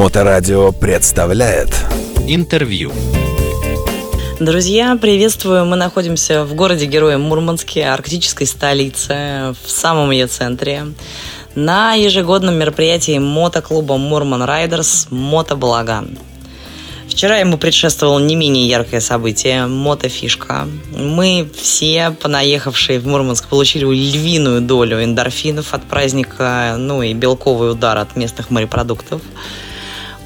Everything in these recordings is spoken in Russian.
Моторадио представляет Интервью. Друзья, приветствую! Мы находимся в городе-герое Мурманске, арктической столице, в самом ее центре, на ежегодном мероприятии мотоклуба Мурман Райдерс «Мотобалаган». Вчера ему предшествовало не менее яркое событие – мотофишка. Мы все, понаехавшие в Мурманск, получили львиную долю эндорфинов от праздника, ну и белковый удар от местных морепродуктов.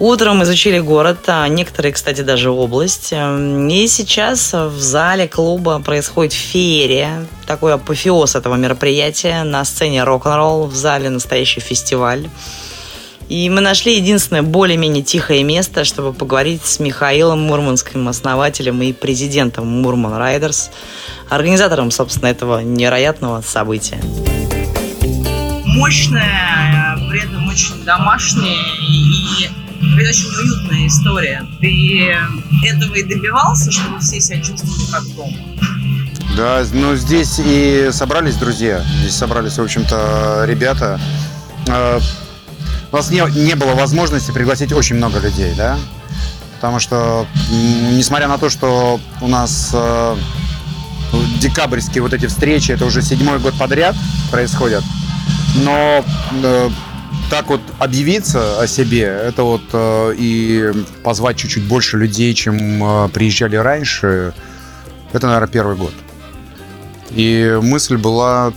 Утром изучили город, а некоторые, кстати, даже область. И сейчас в зале клуба происходит феерия, такой апофеоз этого мероприятия. На сцене рок-н-ролл, в зале настоящий фестиваль. И мы нашли единственное более-менее тихое место, чтобы поговорить с Михаилом Мурманским, основателем и президентом Мурман Райдерс, организатором, собственно, этого невероятного события. Мощная, при этом очень домашняя и это очень уютная история. Ты этого и добивался, чтобы все себя чувствовали как дома? Да, ну здесь и собрались друзья. Здесь собрались, в общем-то, ребята. А, у нас не, не было возможности пригласить очень много людей, да? Потому что, несмотря на то, что у нас э, декабрьские вот эти встречи, это уже седьмой год подряд происходят, но э, так вот объявиться о себе, это вот э, и позвать чуть-чуть больше людей, чем э, приезжали раньше, это, наверное, первый год. И мысль была,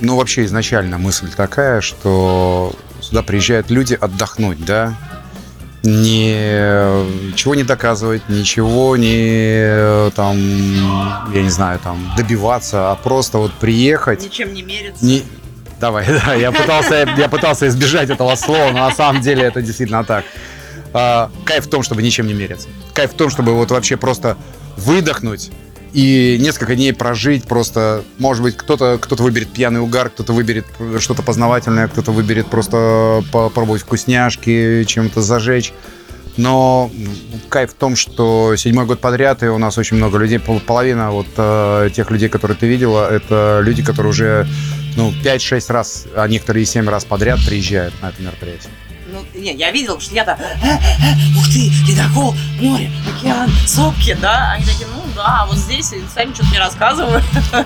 ну, вообще изначально мысль такая, что сюда приезжают люди отдохнуть, да, не, ничего не доказывать, ничего не там, я не знаю, там добиваться, а просто вот приехать. Ничем не мериться. Не, Давай, да, я пытался, я пытался избежать этого слова, но на самом деле это действительно так. А, кайф в том, чтобы ничем не мериться. Кайф в том, чтобы вот вообще просто выдохнуть и несколько дней прожить просто, может быть, кто-то кто выберет пьяный угар, кто-то выберет что-то познавательное, кто-то выберет просто попробовать вкусняшки, чем-то зажечь. Но кайф в том, что седьмой год подряд, и у нас очень много людей, половина вот э, тех людей, которые ты видела, это люди, которые уже ну, 5-6 раз, а некоторые 7 раз подряд приезжают на это мероприятие. Ну, не, я видел, потому что я-то, «Э, э, ух ты, ледокол, море, океан, сопки, да? Они такие, ну да, а вот здесь сами что-то не рассказывают.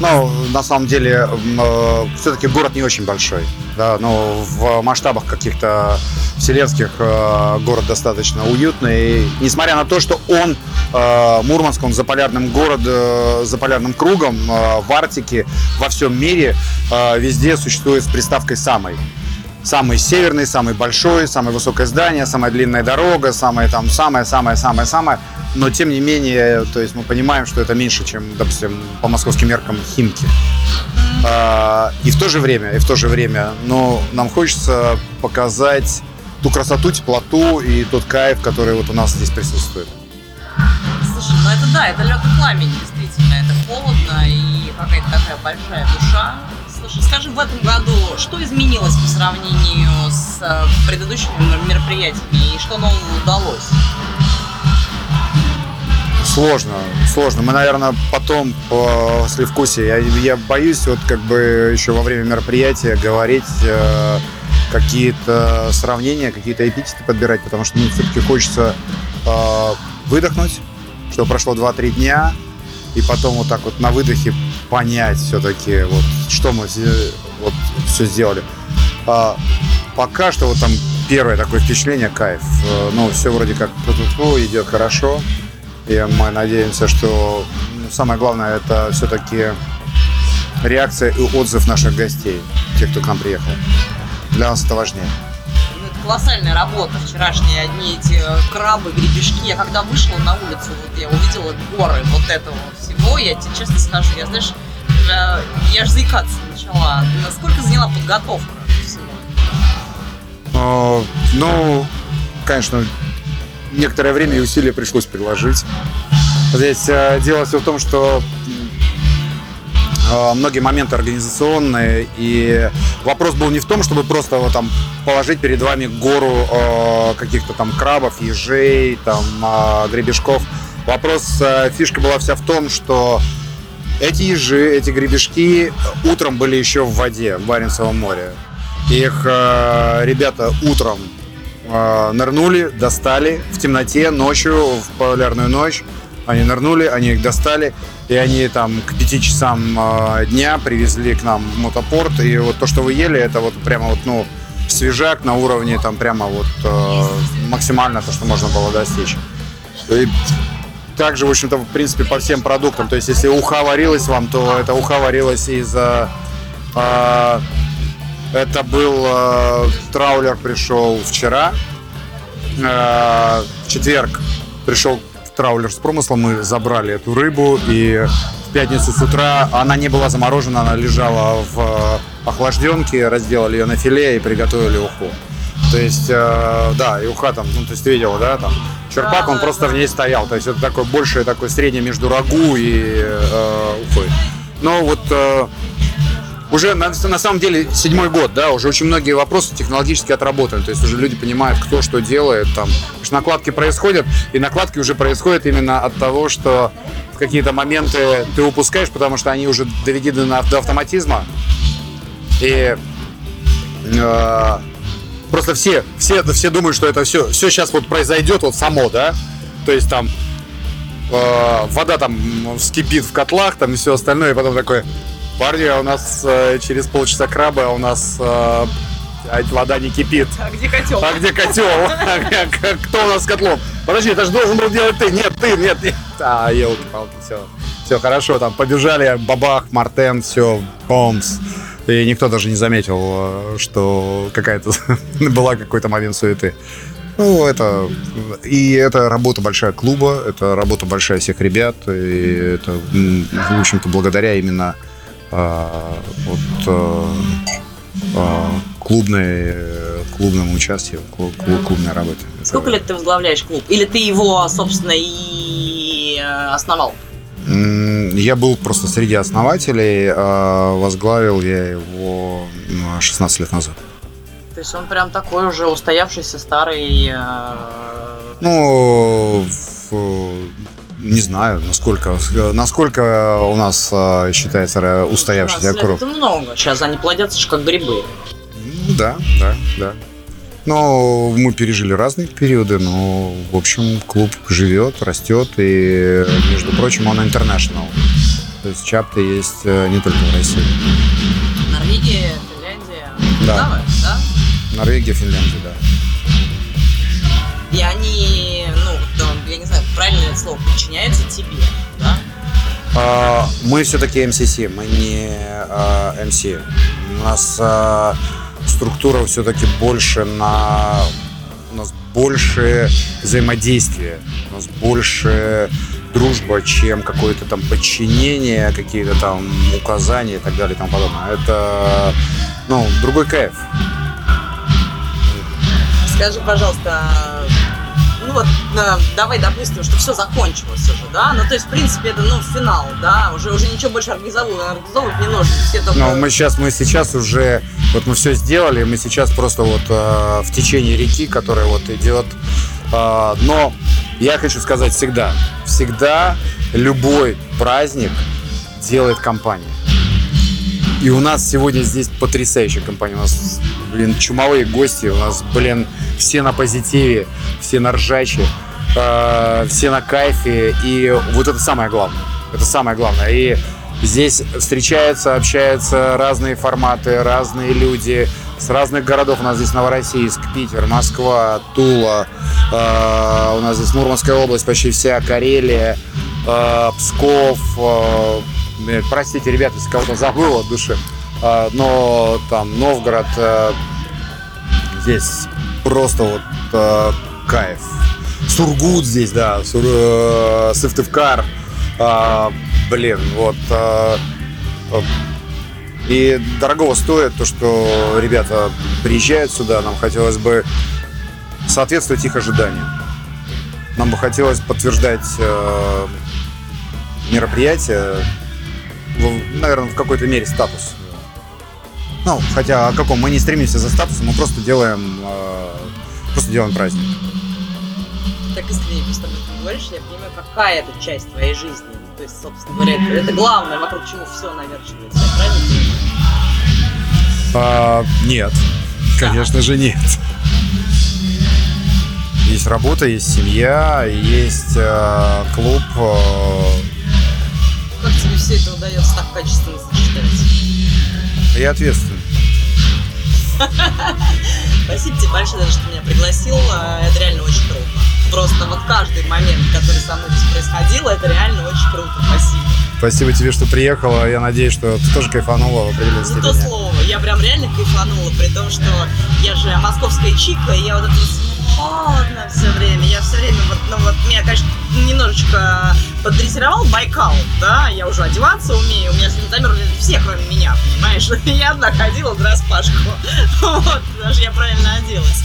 Ну, на самом деле, э, все-таки город не очень большой. Да, но в масштабах каких-то вселенских э, город достаточно уютный. И, несмотря на то, что он, э, Мурманск, он за полярным городом, за полярным кругом, в Арктике, во всем мире, везде существует с приставкой «самый» самый северный, самый большой, самое высокое здание, самая длинная дорога, самое там, самое, самое, самое, самое. Но тем не менее, то есть мы понимаем, что это меньше, чем, допустим, по московским меркам Химки. А, и в то же время, и в то же время, но нам хочется показать ту красоту, теплоту и тот кайф, который вот у нас здесь присутствует. Слушай, ну это да, это лед и пламень, действительно. Это холодно и какая-то такая большая душа. Слушай, скажи, в этом году что изменилось по сравнению с э, предыдущими мероприятиями и что нового удалось? Сложно, сложно. Мы, наверное, потом после вкуса. Я, я боюсь вот как бы еще во время мероприятия говорить э, какие-то сравнения, какие-то эпитеты подбирать, потому что мне все-таки хочется э, выдохнуть, что прошло 2-3 дня, и потом вот так вот на выдохе понять все-таки, вот, что мы вот, все сделали. А, пока что вот там первое такое впечатление, кайф. Э, ну, все вроде как идет хорошо. И мы надеемся, что ну, самое главное это все-таки реакция и отзыв наших гостей, тех, кто к нам приехал. Для нас это важнее колоссальная работа вчерашние одни эти э, крабы, гребешки. Я когда вышла на улицу, вот я увидела горы вот этого всего, я тебе честно скажу, я, знаешь, я, аж заикаться начала. Насколько заняла подготовка всего? А, ну, конечно, некоторое время и усилия пришлось приложить. Здесь э, дело все в том, что многие моменты организационные, и вопрос был не в том, чтобы просто вот, там положить перед вами гору э, каких-то там крабов, ежей, там э, гребешков. Вопрос, э, фишка была вся в том, что эти ежи, эти гребешки утром были еще в воде в Баренцевом море. Их э, ребята утром э, нырнули, достали в темноте, ночью, в полярную ночь. Они нырнули, они их достали, и они там к пяти часам э, дня привезли к нам в мотопорт. И вот то, что вы ели, это вот прямо вот, ну, свежак на уровне там прямо вот э, максимально то, что можно было достичь. И также, в общем-то, в принципе, по всем продуктам. То есть, если уха варилась вам, то это уха варилась из... э, э, это был э, траулер пришел вчера. Э, в четверг пришел траулер с промыслом, мы забрали эту рыбу и в пятницу с утра она не была заморожена, она лежала в э, охлажденке, разделали ее на филе и приготовили уху. То есть, э, да, и уха там, ну, то есть, видела, да, там, черпак, он просто в ней стоял. То есть, это такое большее, такое среднее между рагу и э, ухой. Но вот э, уже на, на самом деле седьмой год, да, уже очень многие вопросы технологически отработаны. То есть уже люди понимают, кто что делает. Там что накладки происходят, и накладки уже происходят именно от того, что в какие-то моменты ты упускаешь, потому что они уже доведены на- до автоматизма. И э, просто все, все, все думают, что это все, все сейчас вот произойдет вот само, да. То есть там э, вода там вскипит в котлах, там и все остальное, и потом такой, парни, а у нас э, через полчаса краба, а у нас э, а вода не кипит. А где котел? А где котел? Кто у нас с котлом? Подожди, это же должен был делать ты. Нет, ты, нет, нет. А, елки-палки, все. Все хорошо, там побежали, бабах, Мартен, все, бомс. И никто даже не заметил, э, что какая-то была какой-то момент суеты. Ну, это и это работа большая клуба, это работа большая всех ребят, и это, в общем-то, благодаря именно а, вот а, а, клубной, э, клубному участию, клу- клу- клубной работе. Сколько лет ты возглавляешь клуб? Или ты его, собственно, и э, основал? Я был просто среди основателей, а возглавил я его м, 16 лет назад. То есть он прям такой уже устоявшийся старый... э, Ну, в- не знаю, насколько, насколько у нас а, считается устоявшийся 16 лет круг. Это много. Сейчас они плодятся же как грибы. Ну, да, да, да. Но мы пережили разные периоды, но, в общем, клуб живет, растет, и, между прочим, он international. То есть чапты есть э, не только в России. Норвегия, Финляндия, Да. Да? Норвегия, Финляндия, да. Я не знаю, правильно ли это слово, подчиняются тебе, да? А, Мы все-таки MCC, мы не а, MC. У нас а, структура все-таки больше на... У нас больше взаимодействия, у нас больше дружба, чем какое-то там подчинение, какие-то там указания и так далее и тому подобное. Это, ну, другой кайф. Скажи, пожалуйста, ну вот, э, давай допустим, что все закончилось уже, да? Ну, то есть, в принципе, это, ну, финал, да? Уже, уже ничего больше организовывать, не нужно. Все только... Но мы сейчас, мы сейчас уже, вот мы все сделали, мы сейчас просто вот э, в течение реки, которая вот идет. Э, но я хочу сказать всегда, всегда любой праздник делает компания. И у нас сегодня здесь потрясающая компания. У нас, блин, чумовые гости. У нас, блин, все на позитиве, все на ржаче, э, все на кайфе. И вот это самое главное. Это самое главное. И здесь встречаются, общаются разные форматы, разные люди с разных городов. У нас здесь Новороссийск, Питер, Москва, Тула. э, у нас здесь Мурманская область, почти вся, Карелия, э, Псков. э, Блин, Простите, ребята, если кого-то забыл от души. А, Но там Новгород, э, здесь просто вот э, кайф. Сургут здесь, да, Сур, э, Сыктывкар. А, Блин, вот. э, э, И дорогого стоит то, что ребята приезжают сюда. Нам хотелось бы соответствовать их ожиданиям. Нам бы хотелось подтверждать э, мероприятие в- наверное, в какой-то мере статус. Ну, хотя о каком мы не стремимся за статусом, мы просто делаем, э, просто делаем праздник. Так искренне просто об этом говоришь, я понимаю, какая это часть твоей жизни. Ну, То есть, собственно говоря, это, это главное, вокруг чего все наверчивается, я правильно? А, нет, конечно же нет. Есть работа, есть семья, есть э, клуб. э, Как тебе все это удается так качественно сочетать? и ответственный. Спасибо тебе большое, за что меня пригласил. Э, Это реально очень круто. Просто вот каждый момент, который со мной здесь происходил, это реально очень круто. Спасибо. Спасибо тебе, что приехала. Я надеюсь, что ты тоже кайфанула в определенной Не то степени. слово. Я прям реально кайфанула, при том, что я же московская чика, и я вот это холодно все время. Я все время вот, ну вот меня, конечно, немножечко поддрессировал Байкал, да, я уже одеваться умею, у меня сегодня замерзли все, кроме меня, понимаешь? Я одна ходила в распашку, вот, даже я правильно оделась.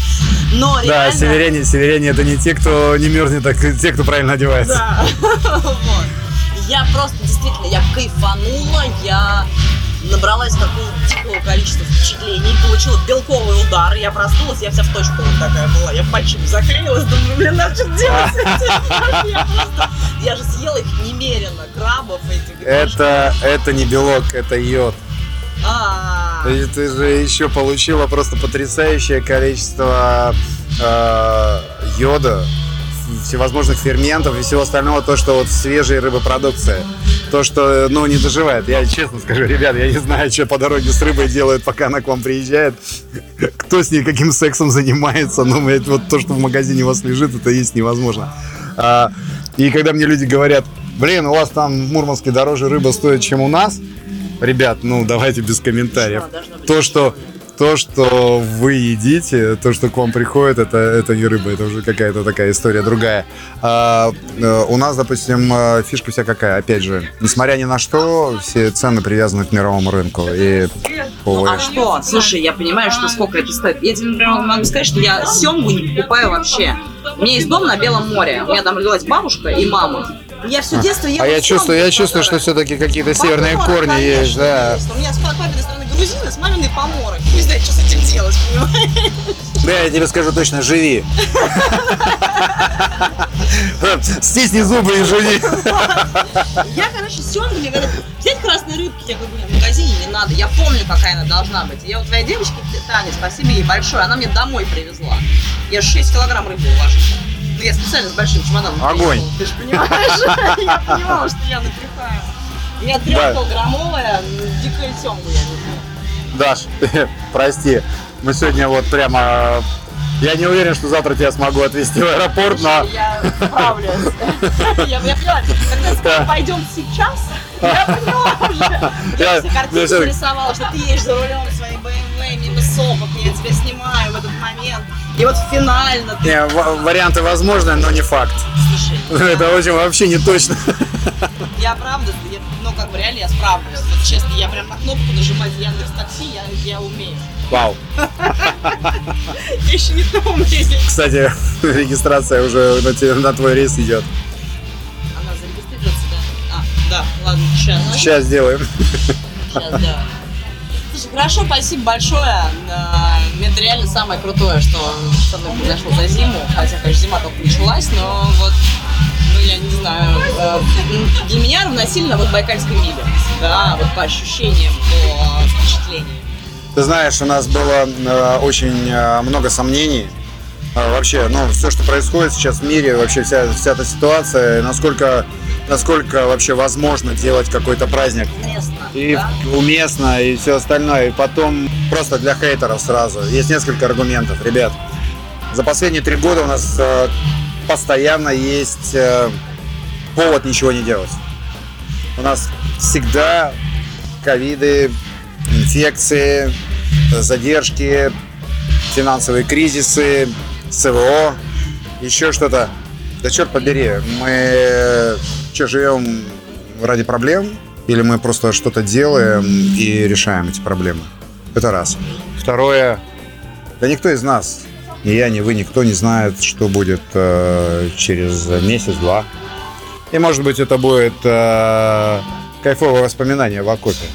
Но Да, реально... северяне, северяне это не те, кто не мерзнет, а те, кто правильно одевается. Да. Вот. Я просто действительно, я кайфанула, я набралась такого дикого количества впечатлений, получила белковый удар, я проснулась, я вся в точку вот такая была, я пальчиком заклеилась, думаю, блин, надо что делать? Я просто- Я же съела их немерено, крабов этих. Это, это не белок, это йод. А, ты же еще получила просто потрясающее количество э, йода, всевозможных ферментов и всего остального, то, что вот свежая рыбопродукция. То, что, ну, не доживает. Я честно скажу, ребят, я не знаю, что по дороге с рыбой делают, пока она к вам приезжает. Кто с ней каким сексом занимается. Ну, блядь, вот то, что в магазине у вас лежит, это есть невозможно. А, и когда мне люди говорят, блин, у вас там в Мурманске дороже рыба стоит, чем у нас, ребят, ну, давайте без комментариев. То, что то, что вы едите, то, что к вам приходит, это, это не рыба, это уже какая-то такая история другая. А, э, у нас, допустим, э, фишка вся какая, опять же, несмотря ни на что, все цены привязаны к мировому рынку. И, Ну, а что? Слушай, я понимаю, что сколько это стоит. Я тебе, например, могу сказать, что я семгу не покупаю вообще. У меня есть дом на Белом море. У меня там родилась бабушка и мама. Я все детство ела а я чувствую, я чувствую, что все-таки какие-то северные корни конечно, есть, да. У меня с папиной стороны грузины, с маминой поморы. Не знаю, что с этим делать, понимаешь? Да, я тебе скажу точно, живи. Стисни зубы и живи. Я, короче, семгу, мне говорят, взять красные рыбки, я говорю, «Блин, в магазине не надо. Я помню, какая она должна быть. Я вот твоей девочке, Таня, спасибо ей большое, она мне домой привезла. Я 6 килограмм рыбы уложила. Ну, я специально с большим чемоданом Огонь. приехала, Ты же понимаешь? Я понимала, что я напихаю. Меня трехкилограммовая дикая семга, я люблю. Даш, прости, мы сегодня вот прямо... Я не уверен, что завтра тебя смогу отвезти в аэропорт, но... Я справлюсь. Я, я поняла, когда пойдем сейчас, я поняла уже. Я- Я все картинки я нарисовала, что ты едешь за рулем своей BMW мимо сопок, я тебя снимаю в этот момент. И вот финально ты... Не, ва- варианты возможны, но не факт. Слушай, Это очень вообще не точно. я правда, я, как бы реально я справлюсь. Вот честно, я прям на кнопку нажимать Яндекс Такси, я, я умею. Вау. Я еще не то умею. Кстати, регистрация уже на, твой рейс идет. Она зарегистрируется, да? А, да, ладно, сейчас. Сейчас сделаем. Сейчас, да. Слушай, хорошо, спасибо большое. Это реально самое крутое, что со мной произошло за зиму. Хотя, конечно, зима только началась, но вот, я не знаю, э, для меня равносильно вот Байкальской миле. Да, вот по ощущениям, по впечатлениям. Ты знаешь, у нас было э, очень э, много сомнений. Э, вообще, ну, все, что происходит сейчас в мире, вообще вся, вся эта ситуация, насколько, насколько вообще возможно делать какой-то праздник. Местно, И да? уместно, и все остальное. И потом просто для хейтеров сразу. Есть несколько аргументов. Ребят, за последние три года у нас постоянно есть э, повод ничего не делать. У нас всегда ковиды, инфекции, задержки, финансовые кризисы, СВО, еще что-то. Да черт побери, мы что, живем ради проблем? Или мы просто что-то делаем и решаем эти проблемы? Это раз. Второе, да никто из нас, ни я, ни вы, никто не знает, что будет э, через месяц-два. И может быть это будет э, кайфовое воспоминание в окопе.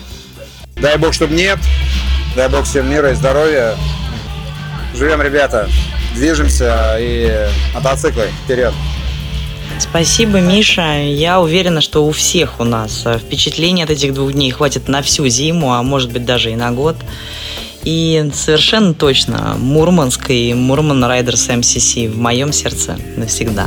Дай бог, чтобы нет. Дай бог всем мира и здоровья. Живем, ребята. Движемся и мотоциклы вперед. Спасибо, Миша. Я уверена, что у всех у нас э, впечатление от этих двух дней хватит на всю зиму, а может быть даже и на год. И совершенно точно Мурманск и Мурман Райдерс МСС в моем сердце навсегда.